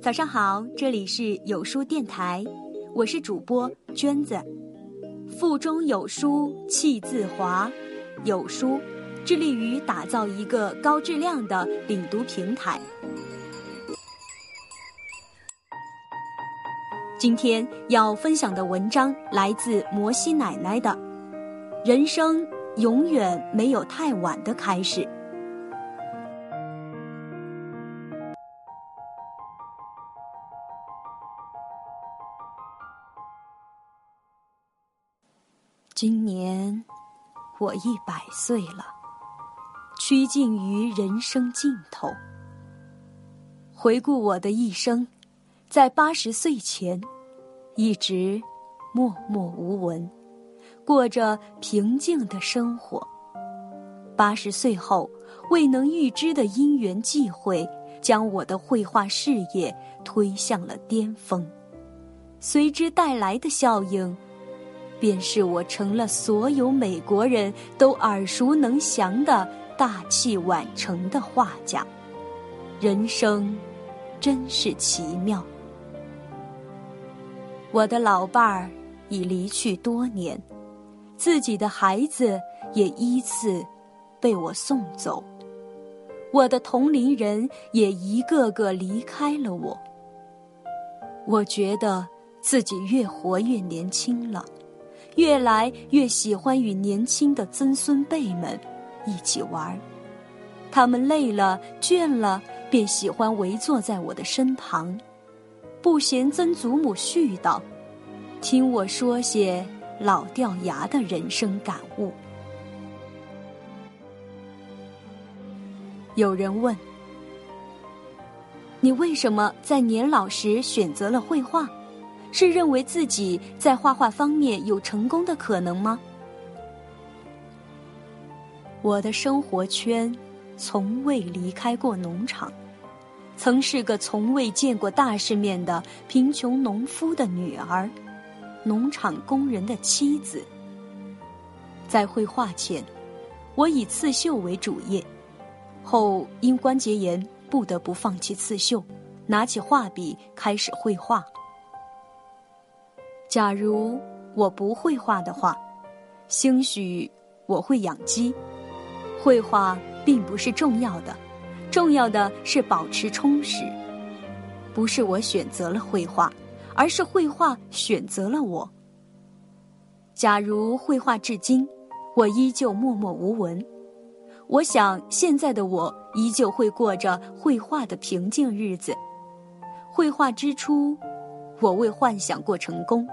早上好，这里是有书电台，我是主播娟子。腹中有书气自华，有书致力于打造一个高质量的领读平台。今天要分享的文章来自摩西奶奶的《人生永远没有太晚的开始》。今年我一百岁了，趋近于人生尽头。回顾我的一生，在八十岁前，一直默默无闻，过着平静的生活。八十岁后，未能预知的因缘际会，将我的绘画事业推向了巅峰，随之带来的效应。便是我成了所有美国人都耳熟能详的大器晚成的画家。人生真是奇妙。我的老伴儿已离去多年，自己的孩子也依次被我送走，我的同龄人也一个个离开了我。我觉得自己越活越年轻了。越来越喜欢与年轻的曾孙辈们一起玩他们累了倦了，便喜欢围坐在我的身旁，不嫌曾祖母絮叨，听我说些老掉牙的人生感悟。有人问：“你为什么在年老时选择了绘画？”是认为自己在画画方面有成功的可能吗？我的生活圈从未离开过农场，曾是个从未见过大世面的贫穷农夫的女儿，农场工人的妻子。在绘画前，我以刺绣为主业，后因关节炎不得不放弃刺绣，拿起画笔开始绘画。假如我不会画的话，兴许我会养鸡。绘画并不是重要的，重要的是保持充实。不是我选择了绘画，而是绘画选择了我。假如绘画至今，我依旧默默无闻，我想现在的我依旧会过着绘画的平静日子。绘画之初，我未幻想过成功。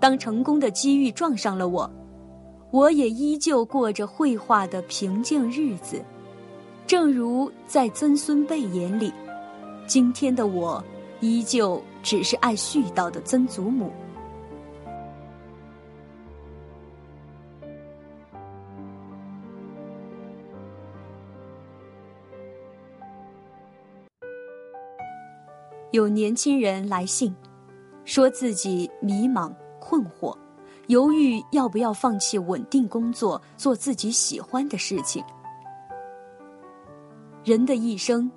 当成功的机遇撞上了我，我也依旧过着绘画的平静日子。正如在曾孙辈眼里，今天的我依旧只是爱絮叨的曾祖母。有年轻人来信，说自己迷茫。困惑，犹豫要不要放弃稳定工作，做自己喜欢的事情。人的一生，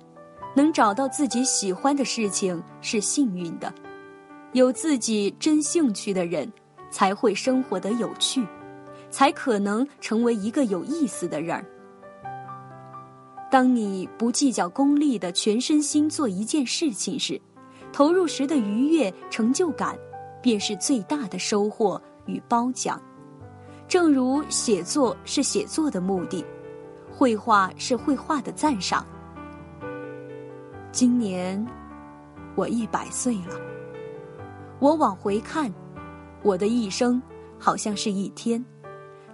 能找到自己喜欢的事情是幸运的。有自己真兴趣的人，才会生活得有趣，才可能成为一个有意思的人儿。当你不计较功利的全身心做一件事情时，投入时的愉悦、成就感。便是最大的收获与褒奖，正如写作是写作的目的，绘画是绘画的赞赏。今年我一百岁了，我往回看，我的一生好像是一天，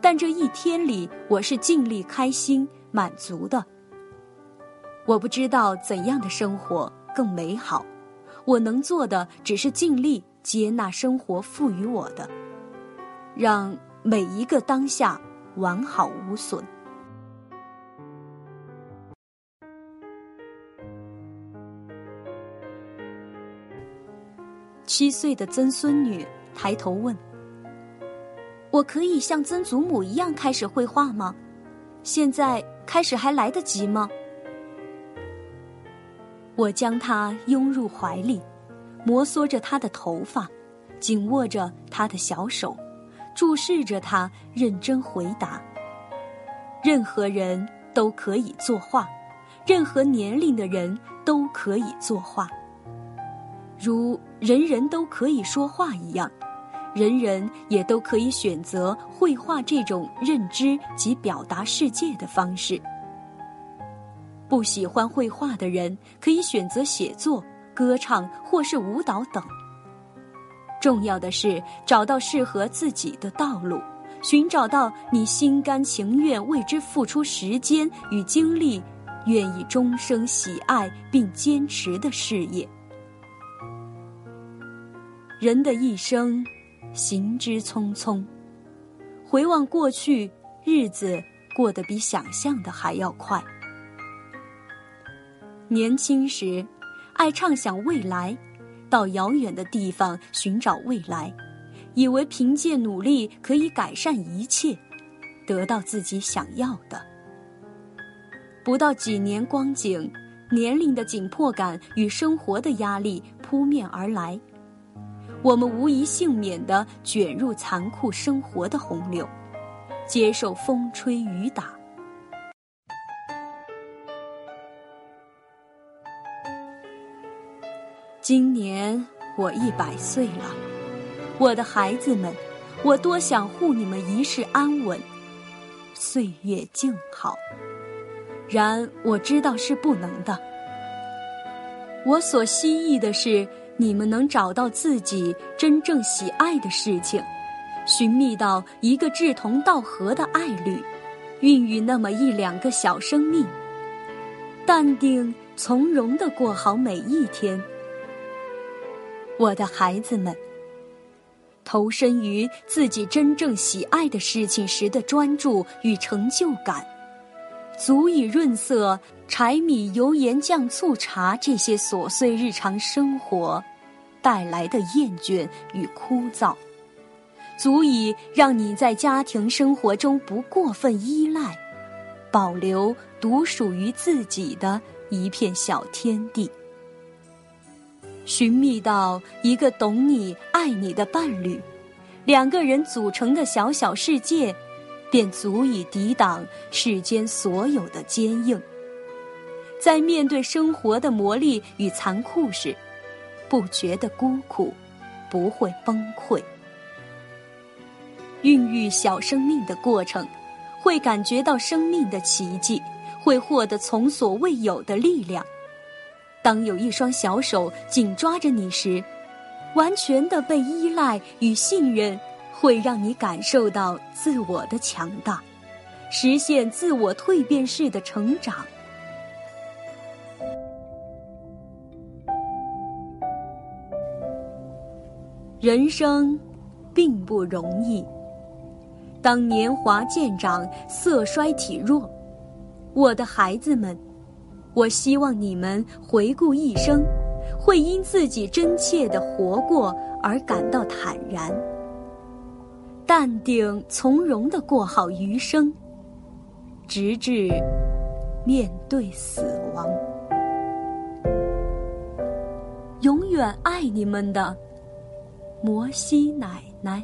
但这一天里我是尽力开心满足的。我不知道怎样的生活更美好，我能做的只是尽力。接纳生活赋予我的，让每一个当下完好无损。七岁的曾孙女抬头问：“我可以像曾祖母一样开始绘画吗？现在开始还来得及吗？”我将她拥入怀里。摩挲着他的头发，紧握着他的小手，注视着他，认真回答。任何人都可以作画，任何年龄的人都可以作画，如人人都可以说话一样，人人也都可以选择绘画这种认知及表达世界的方式。不喜欢绘画的人可以选择写作、歌唱或是舞蹈等。重要的是找到适合自己的道路。寻找到你心甘情愿为之付出时间与精力，愿意终生喜爱并坚持的事业。人的一生，行之匆匆。回望过去，日子过得比想象的还要快。年轻时，爱畅想未来，到遥远的地方寻找未来。以为凭借努力可以改善一切，得到自己想要的。不到几年光景，年龄的紧迫感与生活的压力扑面而来，我们无一幸免地卷入残酷生活的洪流，接受风吹雨打。今年我一百岁了。我的孩子们，我多想护你们一世安稳，岁月静好。然我知道是不能的。我所希冀的是，你们能找到自己真正喜爱的事情，寻觅到一个志同道合的爱侣，孕育那么一两个小生命，淡定从容的过好每一天。我的孩子们。投身于自己真正喜爱的事情时的专注与成就感，足以润色柴米油盐酱醋茶这些琐碎日常生活带来的厌倦与枯燥，足以让你在家庭生活中不过分依赖，保留独属于自己的一片小天地。寻觅到一个懂你、爱你的伴侣，两个人组成的小小世界，便足以抵挡世间所有的坚硬。在面对生活的磨砺与残酷时，不觉得孤苦，不会崩溃。孕育小生命的过程，会感觉到生命的奇迹，会获得从所未有的力量。当有一双小手紧抓着你时，完全的被依赖与信任，会让你感受到自我的强大，实现自我蜕变式的成长。人生并不容易，当年华渐长，色衰体弱，我的孩子们。我希望你们回顾一生，会因自己真切的活过而感到坦然、淡定、从容的过好余生，直至面对死亡。永远爱你们的摩西奶奶。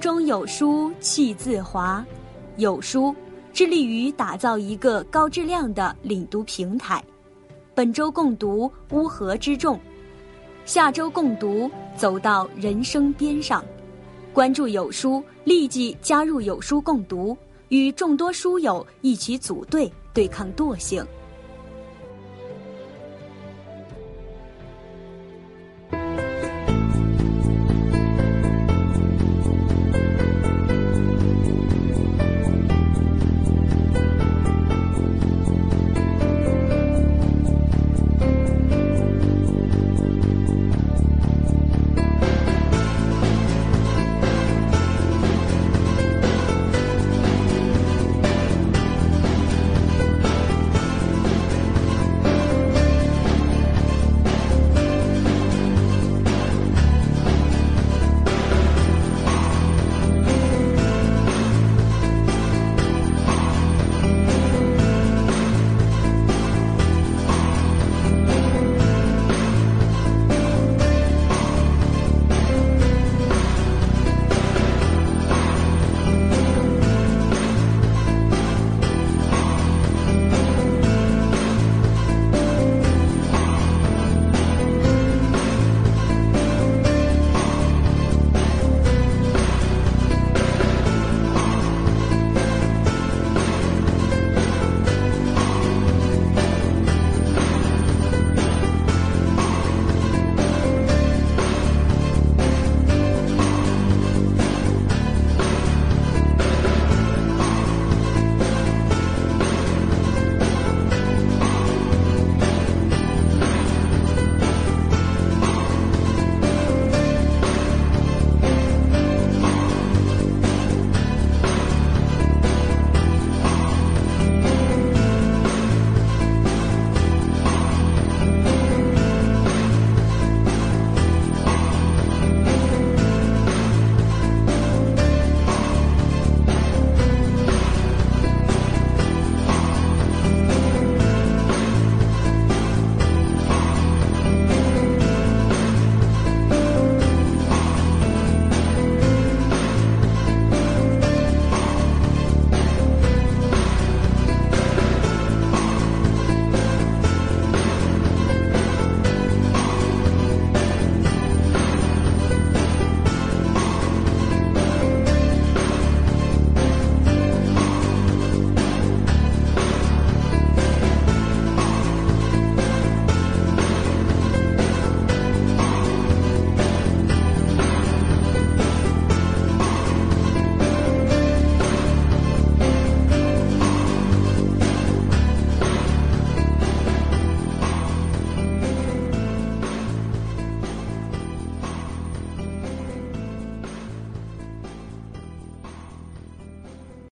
中有书气自华，有书致力于打造一个高质量的领读平台。本周共读《乌合之众》，下周共读《走到人生边上》。关注有书，立即加入有书共读，与众多书友一起组队对抗惰性。